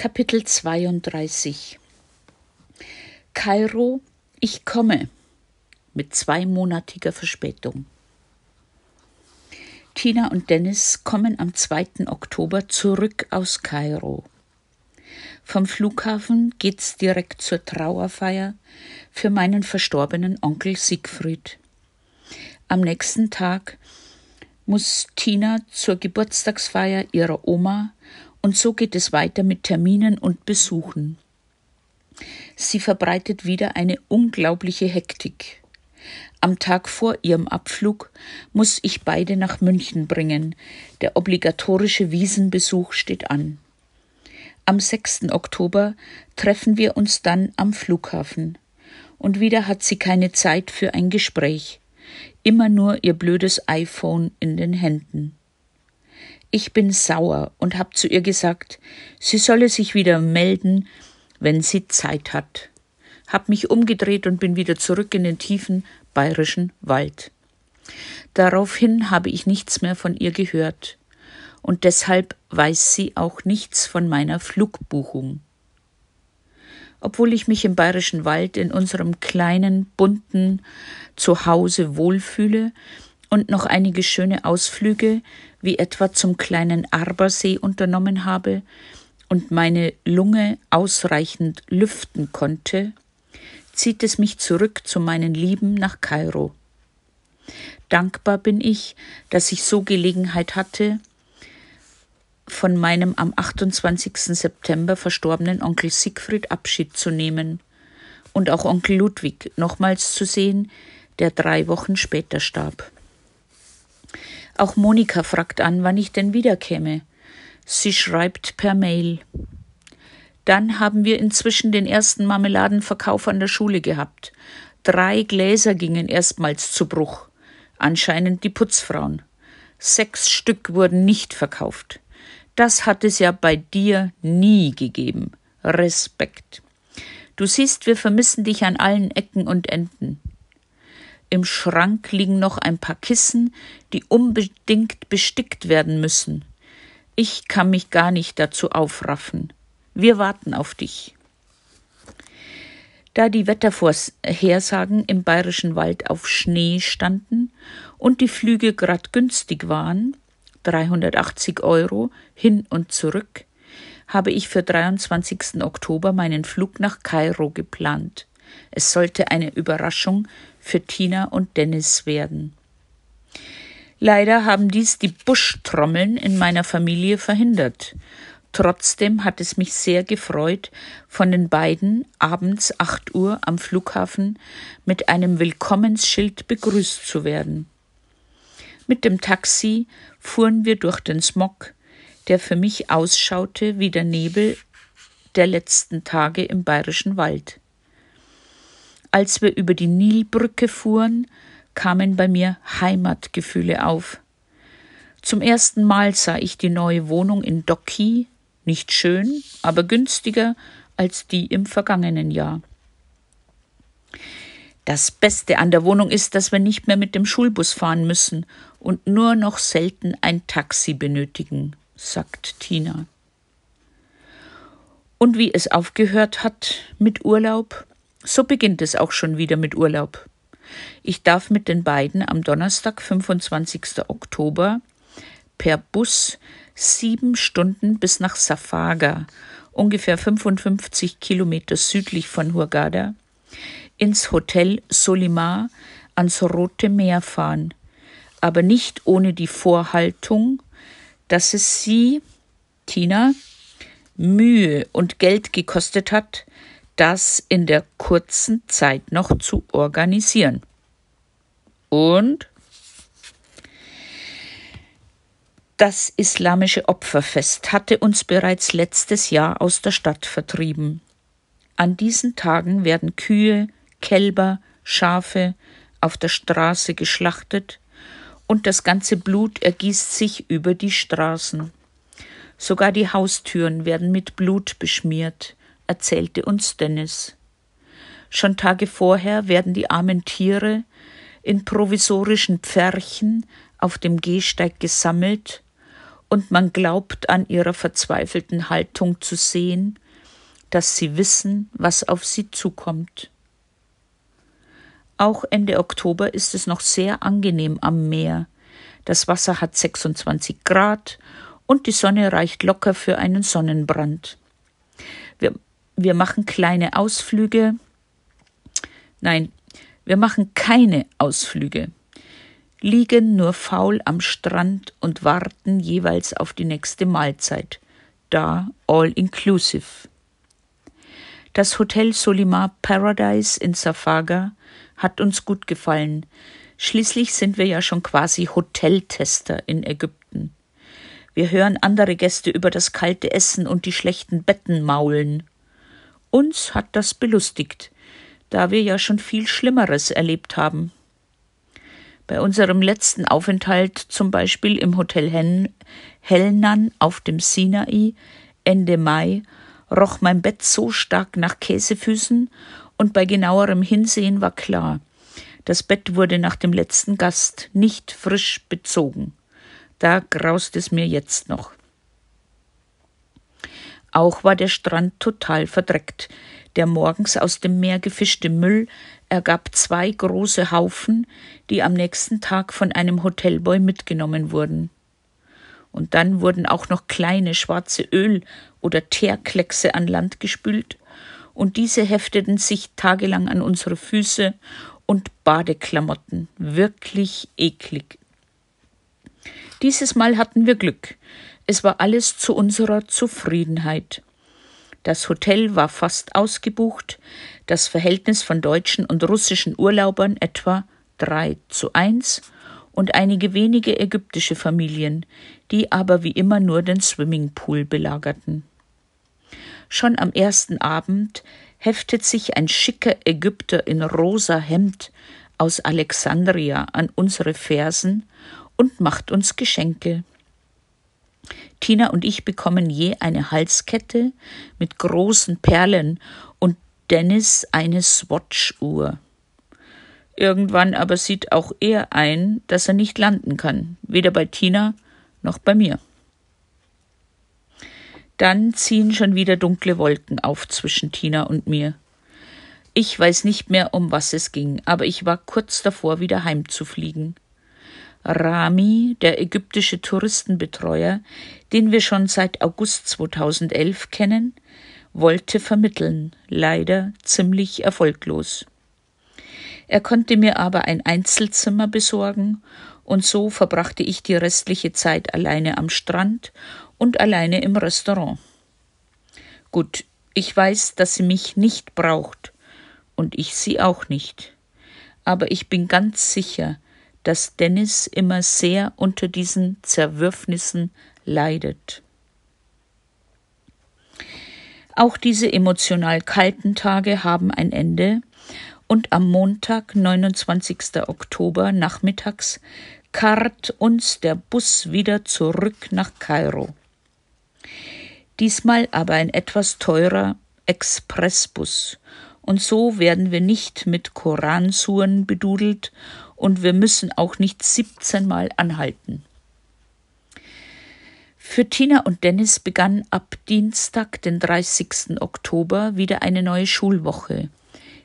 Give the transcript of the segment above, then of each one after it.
Kapitel 32 Kairo, ich komme mit zweimonatiger Verspätung. Tina und Dennis kommen am 2. Oktober zurück aus Kairo. Vom Flughafen geht's direkt zur Trauerfeier für meinen verstorbenen Onkel Siegfried. Am nächsten Tag muss Tina zur Geburtstagsfeier ihrer Oma und so geht es weiter mit Terminen und Besuchen. Sie verbreitet wieder eine unglaubliche Hektik. Am Tag vor ihrem Abflug muss ich beide nach München bringen. Der obligatorische Wiesenbesuch steht an. Am 6. Oktober treffen wir uns dann am Flughafen. Und wieder hat sie keine Zeit für ein Gespräch. Immer nur ihr blödes iPhone in den Händen. Ich bin sauer und hab zu ihr gesagt, sie solle sich wieder melden, wenn sie Zeit hat. Hab mich umgedreht und bin wieder zurück in den tiefen bayerischen Wald. Daraufhin habe ich nichts mehr von ihr gehört, und deshalb weiß sie auch nichts von meiner Flugbuchung. Obwohl ich mich im bayerischen Wald in unserem kleinen, bunten Zuhause wohlfühle, und noch einige schöne Ausflüge, wie etwa zum kleinen Arbersee unternommen habe und meine Lunge ausreichend lüften konnte, zieht es mich zurück zu meinen Lieben nach Kairo. Dankbar bin ich, dass ich so Gelegenheit hatte, von meinem am 28. September verstorbenen Onkel Siegfried Abschied zu nehmen und auch Onkel Ludwig nochmals zu sehen, der drei Wochen später starb. Auch Monika fragt an, wann ich denn wiederkäme. Sie schreibt per Mail. Dann haben wir inzwischen den ersten Marmeladenverkauf an der Schule gehabt. Drei Gläser gingen erstmals zu Bruch. Anscheinend die Putzfrauen. Sechs Stück wurden nicht verkauft. Das hat es ja bei dir nie gegeben. Respekt. Du siehst, wir vermissen dich an allen Ecken und Enden. Im Schrank liegen noch ein paar Kissen, die unbedingt bestickt werden müssen. Ich kann mich gar nicht dazu aufraffen. Wir warten auf dich. Da die Wettervorhersagen im bayerischen Wald auf Schnee standen und die Flüge grad günstig waren, 380 Euro hin und zurück, habe ich für 23. Oktober meinen Flug nach Kairo geplant. Es sollte eine Überraschung für Tina und Dennis werden. Leider haben dies die Buschtrommeln in meiner Familie verhindert. Trotzdem hat es mich sehr gefreut, von den beiden abends acht Uhr am Flughafen mit einem Willkommensschild begrüßt zu werden. Mit dem Taxi fuhren wir durch den Smog, der für mich ausschaute wie der Nebel der letzten Tage im bayerischen Wald. Als wir über die Nilbrücke fuhren, kamen bei mir Heimatgefühle auf. Zum ersten Mal sah ich die neue Wohnung in Doki, nicht schön, aber günstiger als die im vergangenen Jahr. Das Beste an der Wohnung ist, dass wir nicht mehr mit dem Schulbus fahren müssen und nur noch selten ein Taxi benötigen, sagt Tina. Und wie es aufgehört hat mit Urlaub, so beginnt es auch schon wieder mit Urlaub. Ich darf mit den beiden am Donnerstag, 25. Oktober, per Bus sieben Stunden bis nach Safaga, ungefähr 55 Kilometer südlich von Hurghada, ins Hotel Solimar ans Rote Meer fahren, aber nicht ohne die Vorhaltung, dass es sie, Tina, Mühe und Geld gekostet hat, das in der kurzen Zeit noch zu organisieren. Und das islamische Opferfest hatte uns bereits letztes Jahr aus der Stadt vertrieben. An diesen Tagen werden Kühe, Kälber, Schafe auf der Straße geschlachtet und das ganze Blut ergießt sich über die Straßen. Sogar die Haustüren werden mit Blut beschmiert erzählte uns Dennis. Schon Tage vorher werden die armen Tiere in provisorischen Pferchen auf dem Gehsteig gesammelt und man glaubt an ihrer verzweifelten Haltung zu sehen, dass sie wissen, was auf sie zukommt. Auch Ende Oktober ist es noch sehr angenehm am Meer. Das Wasser hat 26 Grad und die Sonne reicht locker für einen Sonnenbrand. Wir, machen kleine Ausflüge. Nein, wir machen keine Ausflüge, liegen nur faul am Strand und warten jeweils auf die nächste Mahlzeit, da all inclusive. Das Hotel Solimar Paradise in Safaga hat uns gut gefallen. Schließlich sind wir ja schon quasi Hoteltester in Ägypten. Wir hören andere Gäste über das kalte Essen und die schlechten Betten maulen. Uns hat das belustigt, da wir ja schon viel Schlimmeres erlebt haben. Bei unserem letzten Aufenthalt, zum Beispiel im Hotel Hen Hellnan auf dem Sinai, Ende Mai, roch mein Bett so stark nach Käsefüßen und bei genauerem Hinsehen war klar, das Bett wurde nach dem letzten Gast nicht frisch bezogen. Da graust es mir jetzt noch. Auch war der Strand total verdreckt. Der morgens aus dem Meer gefischte Müll ergab zwei große Haufen, die am nächsten Tag von einem Hotelboy mitgenommen wurden. Und dann wurden auch noch kleine schwarze Öl- oder Teerkleckse an Land gespült, und diese hefteten sich tagelang an unsere Füße und Badeklamotten. Wirklich eklig. Dieses Mal hatten wir Glück. Es war alles zu unserer Zufriedenheit. Das Hotel war fast ausgebucht, das Verhältnis von deutschen und russischen Urlaubern etwa drei zu eins und einige wenige ägyptische Familien, die aber wie immer nur den Swimmingpool belagerten. Schon am ersten Abend heftet sich ein schicker Ägypter in rosa Hemd aus Alexandria an unsere Fersen und macht uns Geschenke. Tina und ich bekommen je eine Halskette mit großen Perlen und Dennis eine Swatch-Uhr. Irgendwann aber sieht auch er ein, dass er nicht landen kann, weder bei Tina noch bei mir. Dann ziehen schon wieder dunkle Wolken auf zwischen Tina und mir. Ich weiß nicht mehr, um was es ging, aber ich war kurz davor, wieder heimzufliegen. Rami, der ägyptische Touristenbetreuer, den wir schon seit August 2011 kennen, wollte vermitteln, leider ziemlich erfolglos. Er konnte mir aber ein Einzelzimmer besorgen, und so verbrachte ich die restliche Zeit alleine am Strand und alleine im Restaurant. Gut, ich weiß, dass sie mich nicht braucht, und ich sie auch nicht. Aber ich bin ganz sicher, dass Dennis immer sehr unter diesen Zerwürfnissen leidet. Auch diese emotional kalten Tage haben ein Ende, und am Montag, 29. Oktober nachmittags, karrt uns der Bus wieder zurück nach Kairo. Diesmal aber ein etwas teurer Expressbus, und so werden wir nicht mit Koransuren bedudelt und wir müssen auch nicht 17 Mal anhalten. Für Tina und Dennis begann ab Dienstag, den 30. Oktober, wieder eine neue Schulwoche.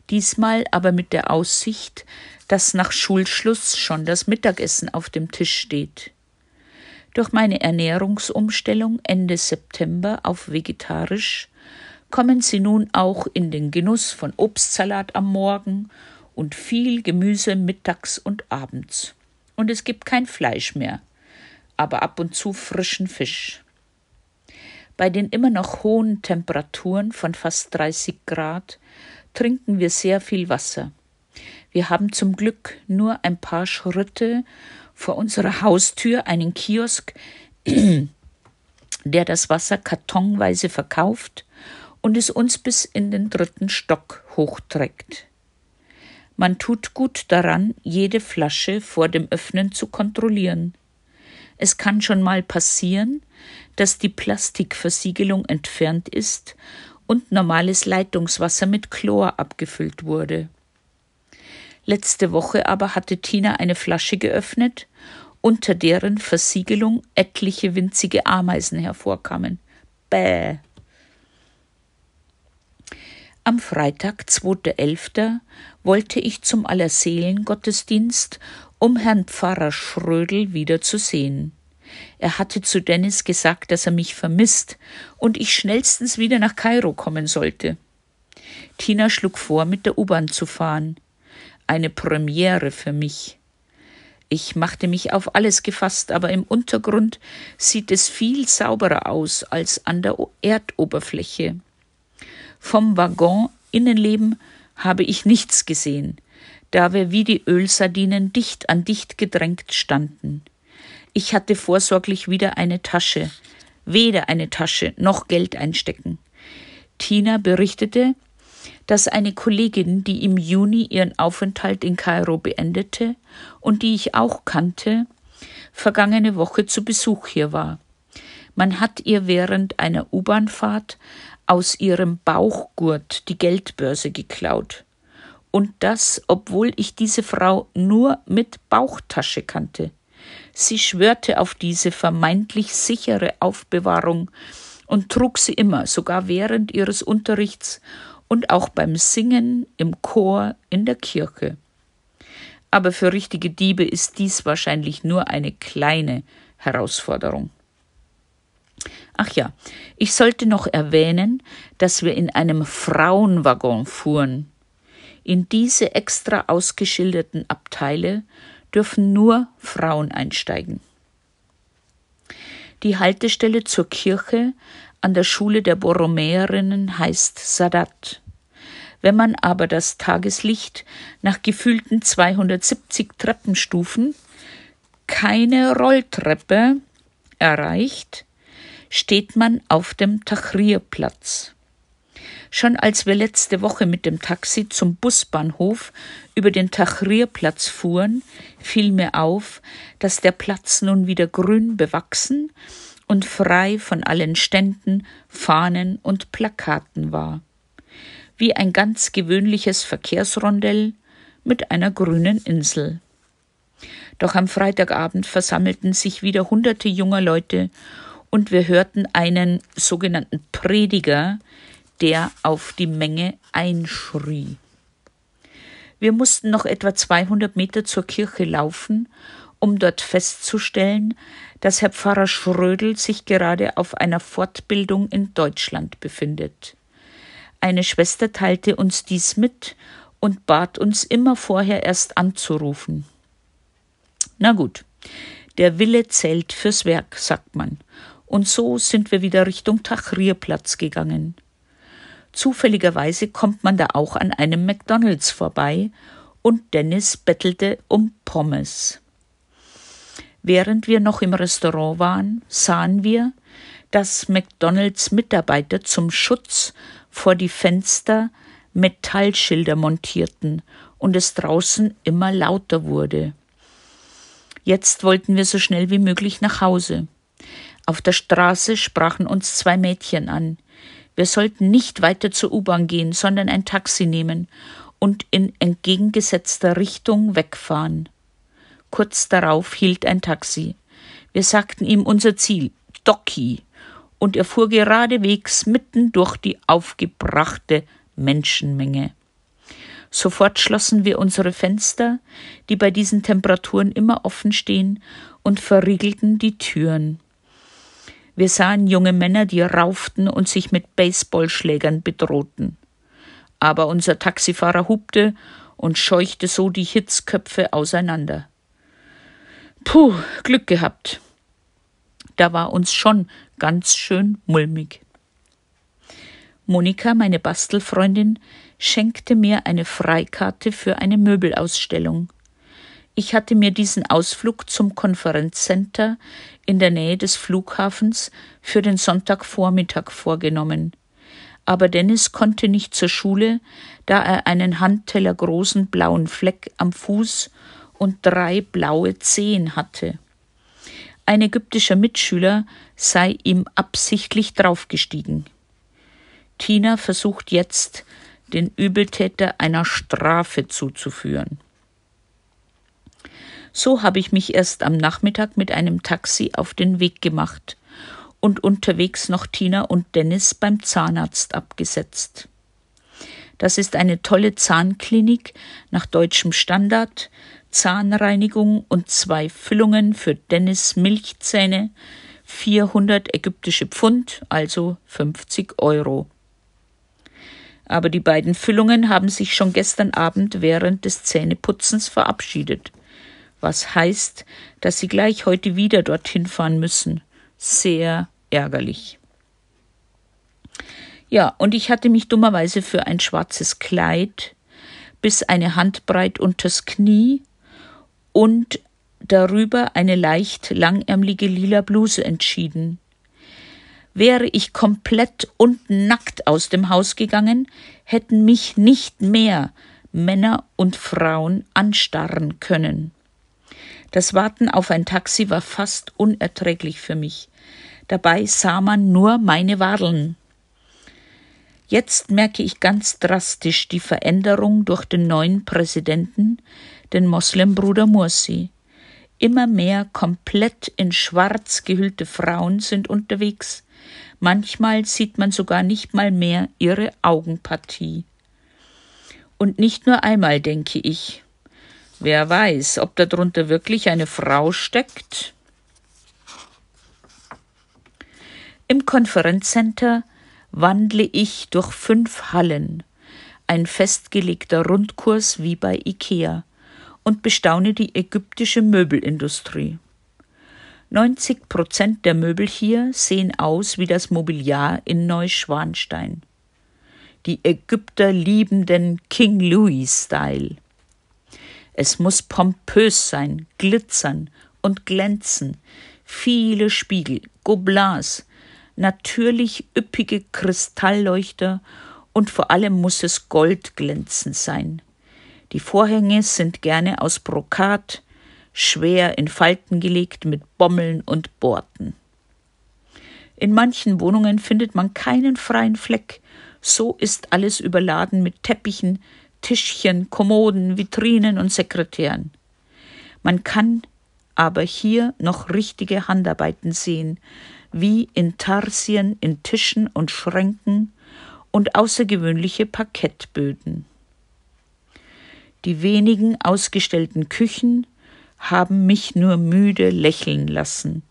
Diesmal aber mit der Aussicht, dass nach Schulschluss schon das Mittagessen auf dem Tisch steht. Durch meine Ernährungsumstellung Ende September auf vegetarisch kommen sie nun auch in den Genuss von Obstsalat am Morgen und viel Gemüse mittags und abends. Und es gibt kein Fleisch mehr, aber ab und zu frischen Fisch. Bei den immer noch hohen Temperaturen von fast 30 Grad trinken wir sehr viel Wasser. Wir haben zum Glück nur ein paar Schritte vor unserer Haustür einen Kiosk, der das Wasser kartonweise verkauft und es uns bis in den dritten Stock hochträgt. Man tut gut daran, jede Flasche vor dem Öffnen zu kontrollieren. Es kann schon mal passieren, dass die Plastikversiegelung entfernt ist und normales Leitungswasser mit Chlor abgefüllt wurde. Letzte Woche aber hatte Tina eine Flasche geöffnet unter deren Versiegelung etliche winzige Ameisen hervorkamen. Bäh. Am Freitag, 2.11., wollte ich zum Allerseelengottesdienst, um Herrn Pfarrer Schrödel wiederzusehen. Er hatte zu Dennis gesagt, dass er mich vermisst und ich schnellstens wieder nach Kairo kommen sollte. Tina schlug vor, mit der U-Bahn zu fahren. Eine Premiere für mich. Ich machte mich auf alles gefasst, aber im Untergrund sieht es viel sauberer aus als an der Erdoberfläche. Vom Waggon Innenleben habe ich nichts gesehen, da wir wie die Ölsardinen dicht an dicht gedrängt standen. Ich hatte vorsorglich wieder eine Tasche, weder eine Tasche noch Geld einstecken. Tina berichtete, dass eine Kollegin, die im Juni ihren Aufenthalt in Kairo beendete und die ich auch kannte, vergangene Woche zu Besuch hier war. Man hat ihr während einer U-Bahn-Fahrt aus ihrem Bauchgurt die Geldbörse geklaut. Und das, obwohl ich diese Frau nur mit Bauchtasche kannte. Sie schwörte auf diese vermeintlich sichere Aufbewahrung und trug sie immer, sogar während ihres Unterrichts und auch beim Singen im Chor in der Kirche. Aber für richtige Diebe ist dies wahrscheinlich nur eine kleine Herausforderung. Ach ja, ich sollte noch erwähnen, dass wir in einem Frauenwaggon fuhren. In diese extra ausgeschilderten Abteile dürfen nur Frauen einsteigen. Die Haltestelle zur Kirche an der Schule der Borromäerinnen heißt Sadat. Wenn man aber das Tageslicht nach gefühlten 270 Treppenstufen keine Rolltreppe erreicht, steht man auf dem Tahrirplatz. Schon als wir letzte Woche mit dem Taxi zum Busbahnhof über den Tahrirplatz fuhren, fiel mir auf, dass der Platz nun wieder grün bewachsen und frei von allen Ständen, Fahnen und Plakaten war wie ein ganz gewöhnliches Verkehrsrondell mit einer grünen Insel. Doch am Freitagabend versammelten sich wieder hunderte junger Leute und wir hörten einen sogenannten Prediger, der auf die Menge einschrie. Wir mussten noch etwa 200 Meter zur Kirche laufen, um dort festzustellen, dass Herr Pfarrer Schrödel sich gerade auf einer Fortbildung in Deutschland befindet. Eine Schwester teilte uns dies mit und bat uns immer vorher erst anzurufen. Na gut, der Wille zählt fürs Werk, sagt man. Und so sind wir wieder Richtung Tahrirplatz gegangen. Zufälligerweise kommt man da auch an einem McDonalds vorbei und Dennis bettelte um Pommes. Während wir noch im Restaurant waren, sahen wir, dass McDonalds Mitarbeiter zum Schutz vor die Fenster Metallschilder montierten und es draußen immer lauter wurde. Jetzt wollten wir so schnell wie möglich nach Hause. Auf der Straße sprachen uns zwei Mädchen an. Wir sollten nicht weiter zur U-Bahn gehen, sondern ein Taxi nehmen und in entgegengesetzter Richtung wegfahren. Kurz darauf hielt ein Taxi. Wir sagten ihm unser Ziel, Doki, und er fuhr geradewegs mitten durch die aufgebrachte Menschenmenge. Sofort schlossen wir unsere Fenster, die bei diesen Temperaturen immer offen stehen, und verriegelten die Türen. Wir sahen junge Männer, die rauften und sich mit Baseballschlägern bedrohten. Aber unser Taxifahrer hupte und scheuchte so die Hitzköpfe auseinander. Puh, Glück gehabt. Da war uns schon ganz schön mulmig. Monika, meine Bastelfreundin, schenkte mir eine Freikarte für eine Möbelausstellung. Ich hatte mir diesen Ausflug zum Konferenzcenter in der Nähe des Flughafens für den Sonntagvormittag vorgenommen. Aber Dennis konnte nicht zur Schule, da er einen Handteller großen blauen Fleck am Fuß und drei blaue Zehen hatte. Ein ägyptischer Mitschüler sei ihm absichtlich draufgestiegen. Tina versucht jetzt, den Übeltäter einer Strafe zuzuführen. So habe ich mich erst am Nachmittag mit einem Taxi auf den Weg gemacht und unterwegs noch Tina und Dennis beim Zahnarzt abgesetzt. Das ist eine tolle Zahnklinik nach deutschem Standard, Zahnreinigung und zwei Füllungen für Dennis Milchzähne, 400 ägyptische Pfund, also 50 Euro. Aber die beiden Füllungen haben sich schon gestern Abend während des Zähneputzens verabschiedet, was heißt, dass sie gleich heute wieder dorthin fahren müssen. Sehr ärgerlich. Ja, und ich hatte mich dummerweise für ein schwarzes Kleid bis eine Handbreit unters Knie und darüber eine leicht langärmelige lila Bluse entschieden. Wäre ich komplett und nackt aus dem Haus gegangen, hätten mich nicht mehr Männer und Frauen anstarren können. Das Warten auf ein Taxi war fast unerträglich für mich. Dabei sah man nur meine Wadeln. Jetzt merke ich ganz drastisch die Veränderung durch den neuen Präsidenten, den Moslembruder Mursi. Immer mehr komplett in schwarz gehüllte Frauen sind unterwegs. Manchmal sieht man sogar nicht mal mehr ihre Augenpartie. Und nicht nur einmal, denke ich. Wer weiß, ob darunter wirklich eine Frau steckt? Im Konferenzcenter wandle ich durch fünf Hallen, ein festgelegter Rundkurs wie bei Ikea und bestaune die ägyptische Möbelindustrie. 90 Prozent der Möbel hier sehen aus wie das Mobiliar in Neuschwanstein. Die Ägypter lieben den King Louis-Style. Es muss pompös sein, glitzern und glänzen, viele Spiegel, Gobelins, natürlich üppige Kristallleuchter und vor allem muss es goldglänzend sein. Die Vorhänge sind gerne aus Brokat, schwer in Falten gelegt mit Bommeln und Borten. In manchen Wohnungen findet man keinen freien Fleck, so ist alles überladen mit Teppichen, Tischchen, Kommoden, Vitrinen und Sekretären. Man kann aber hier noch richtige Handarbeiten sehen, wie in Tarsien in Tischen und Schränken und außergewöhnliche Parkettböden. Die wenigen ausgestellten Küchen haben mich nur müde lächeln lassen.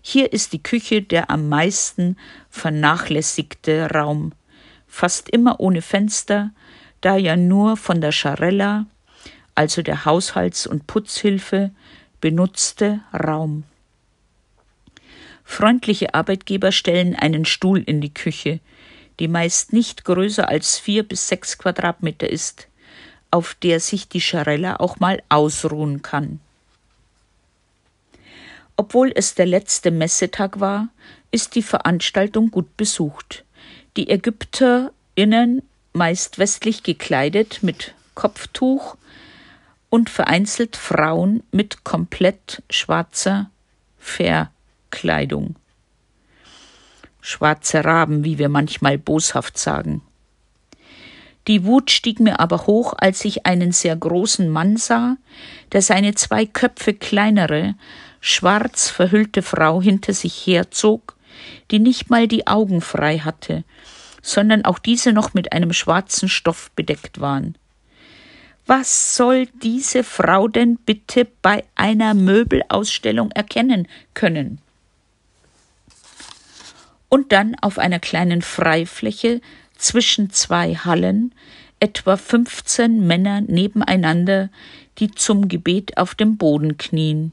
Hier ist die Küche der am meisten vernachlässigte Raum, fast immer ohne Fenster, da ja nur von der Scharella, also der Haushalts- und Putzhilfe, benutzte Raum. Freundliche Arbeitgeber stellen einen Stuhl in die Küche, die meist nicht größer als vier bis sechs Quadratmeter ist auf der sich die Scharella auch mal ausruhen kann. Obwohl es der letzte Messetag war, ist die Veranstaltung gut besucht. Die ÄgypterInnen, meist westlich gekleidet mit Kopftuch und vereinzelt Frauen mit komplett schwarzer Verkleidung. Schwarze Raben, wie wir manchmal boshaft sagen. Die Wut stieg mir aber hoch, als ich einen sehr großen Mann sah, der seine zwei Köpfe kleinere, schwarz verhüllte Frau hinter sich herzog, die nicht mal die Augen frei hatte, sondern auch diese noch mit einem schwarzen Stoff bedeckt waren. Was soll diese Frau denn bitte bei einer Möbelausstellung erkennen können? Und dann auf einer kleinen Freifläche zwischen zwei Hallen etwa 15 Männer nebeneinander, die zum Gebet auf dem Boden knien.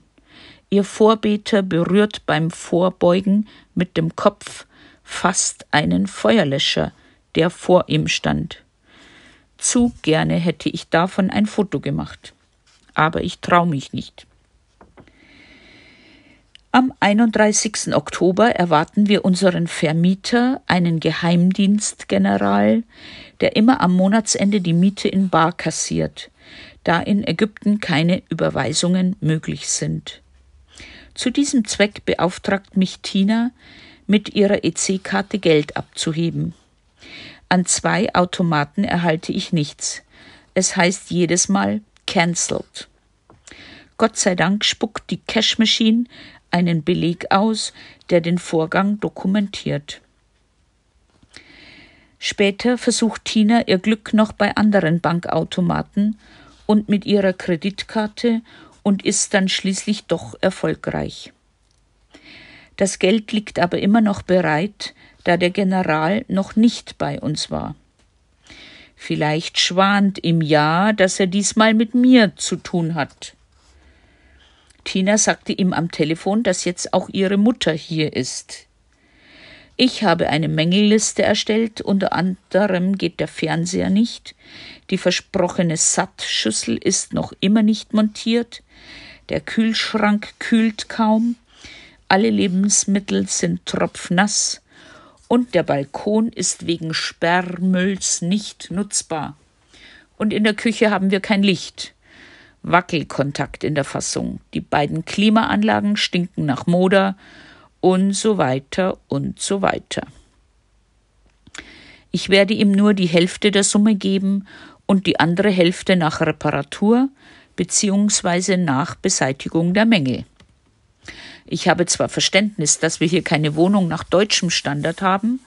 Ihr Vorbeter berührt beim Vorbeugen mit dem Kopf fast einen Feuerlöscher, der vor ihm stand. Zu gerne hätte ich davon ein Foto gemacht. Aber ich trau mich nicht. Am 31. Oktober erwarten wir unseren Vermieter, einen Geheimdienstgeneral, der immer am Monatsende die Miete in Bar kassiert, da in Ägypten keine Überweisungen möglich sind. Zu diesem Zweck beauftragt mich Tina, mit ihrer EC-Karte Geld abzuheben. An zwei Automaten erhalte ich nichts. Es heißt jedes Mal cancelled. Gott sei Dank spuckt die Cash Machine einen Beleg aus, der den Vorgang dokumentiert. Später versucht Tina ihr Glück noch bei anderen Bankautomaten und mit ihrer Kreditkarte und ist dann schließlich doch erfolgreich. Das Geld liegt aber immer noch bereit, da der General noch nicht bei uns war. Vielleicht schwant ihm ja, dass er diesmal mit mir zu tun hat. Tina sagte ihm am Telefon, dass jetzt auch ihre Mutter hier ist. Ich habe eine Mängelliste erstellt, unter anderem geht der Fernseher nicht, die versprochene Sattschüssel ist noch immer nicht montiert, der Kühlschrank kühlt kaum, alle Lebensmittel sind tropfnass und der Balkon ist wegen Sperrmülls nicht nutzbar. Und in der Küche haben wir kein Licht. Wackelkontakt in der Fassung. Die beiden Klimaanlagen stinken nach Moder und so weiter und so weiter. Ich werde ihm nur die Hälfte der Summe geben und die andere Hälfte nach Reparatur bzw. nach Beseitigung der Mängel. Ich habe zwar Verständnis, dass wir hier keine Wohnung nach deutschem Standard haben,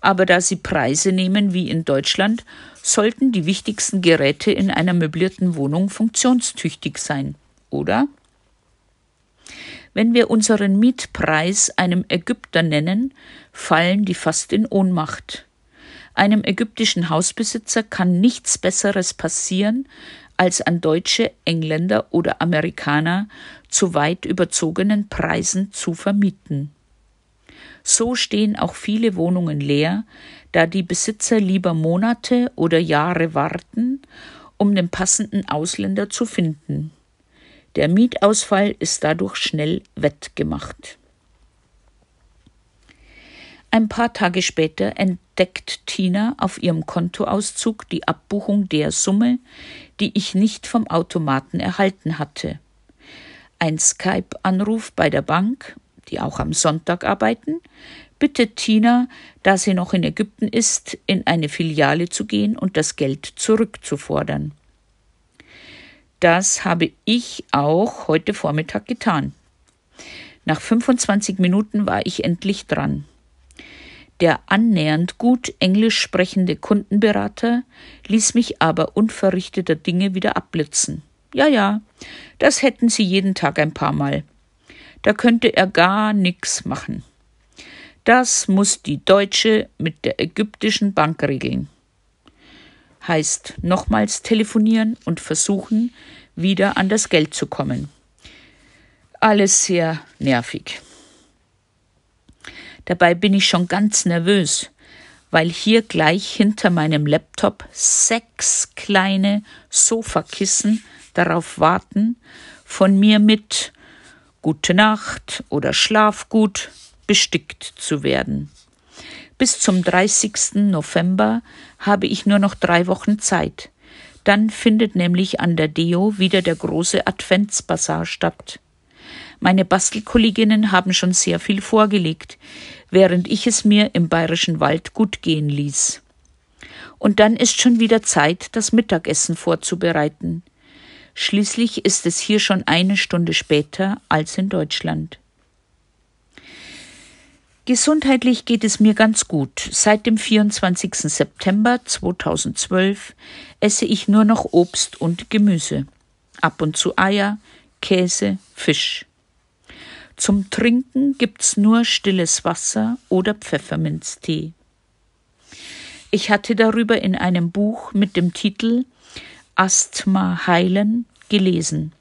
aber da sie Preise nehmen wie in Deutschland, sollten die wichtigsten Geräte in einer möblierten Wohnung funktionstüchtig sein, oder? Wenn wir unseren Mietpreis einem Ägypter nennen, fallen die fast in Ohnmacht. Einem ägyptischen Hausbesitzer kann nichts Besseres passieren, als an Deutsche, Engländer oder Amerikaner zu weit überzogenen Preisen zu vermieten. So stehen auch viele Wohnungen leer, da die Besitzer lieber Monate oder Jahre warten, um den passenden Ausländer zu finden. Der Mietausfall ist dadurch schnell wettgemacht. Ein paar Tage später entdeckt Tina auf ihrem Kontoauszug die Abbuchung der Summe, die ich nicht vom Automaten erhalten hatte. Ein Skype-Anruf bei der Bank, die auch am Sonntag arbeiten, bittet Tina, da sie noch in Ägypten ist, in eine Filiale zu gehen und das Geld zurückzufordern. Das habe ich auch heute Vormittag getan. Nach 25 Minuten war ich endlich dran. Der annähernd gut englisch sprechende Kundenberater ließ mich aber unverrichteter Dinge wieder abblitzen. Ja, ja, das hätten sie jeden Tag ein paar Mal. Da könnte er gar nix machen. Das muss die Deutsche mit der ägyptischen Bank regeln. Heißt nochmals telefonieren und versuchen, wieder an das Geld zu kommen. Alles sehr nervig. Dabei bin ich schon ganz nervös, weil hier gleich hinter meinem Laptop sechs kleine Sofakissen darauf warten, von mir mit Gute Nacht oder Schlaf gut bestickt zu werden. Bis zum 30. November habe ich nur noch drei Wochen Zeit. Dann findet nämlich an der Deo wieder der große Adventsbasar statt. Meine Bastelkolleginnen haben schon sehr viel vorgelegt, während ich es mir im bayerischen Wald gut gehen ließ. Und dann ist schon wieder Zeit, das Mittagessen vorzubereiten. Schließlich ist es hier schon eine Stunde später als in Deutschland. Gesundheitlich geht es mir ganz gut. Seit dem 24. September 2012 esse ich nur noch Obst und Gemüse. Ab und zu Eier, Käse, Fisch. Zum Trinken gibt's nur stilles Wasser oder Pfefferminztee. Ich hatte darüber in einem Buch mit dem Titel Asthma heilen gelesen.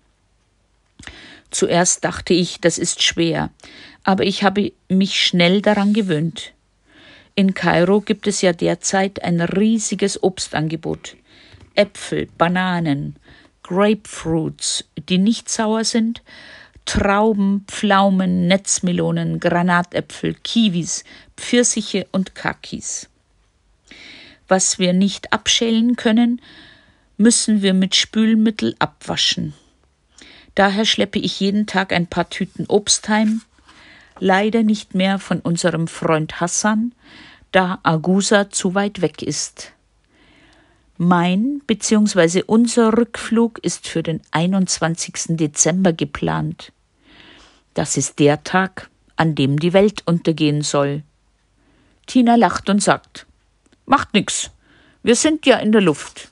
Zuerst dachte ich, das ist schwer, aber ich habe mich schnell daran gewöhnt. In Kairo gibt es ja derzeit ein riesiges Obstangebot. Äpfel, Bananen, Grapefruits, die nicht sauer sind, Trauben, Pflaumen, Netzmelonen, Granatäpfel, Kiwis, Pfirsiche und Kakis. Was wir nicht abschälen können, müssen wir mit Spülmittel abwaschen. Daher schleppe ich jeden Tag ein paar Tüten Obst heim, leider nicht mehr von unserem Freund Hassan, da Agusa zu weit weg ist. Mein bzw. unser Rückflug ist für den 21. Dezember geplant. Das ist der Tag, an dem die Welt untergehen soll. Tina lacht und sagt: Macht nix. Wir sind ja in der Luft.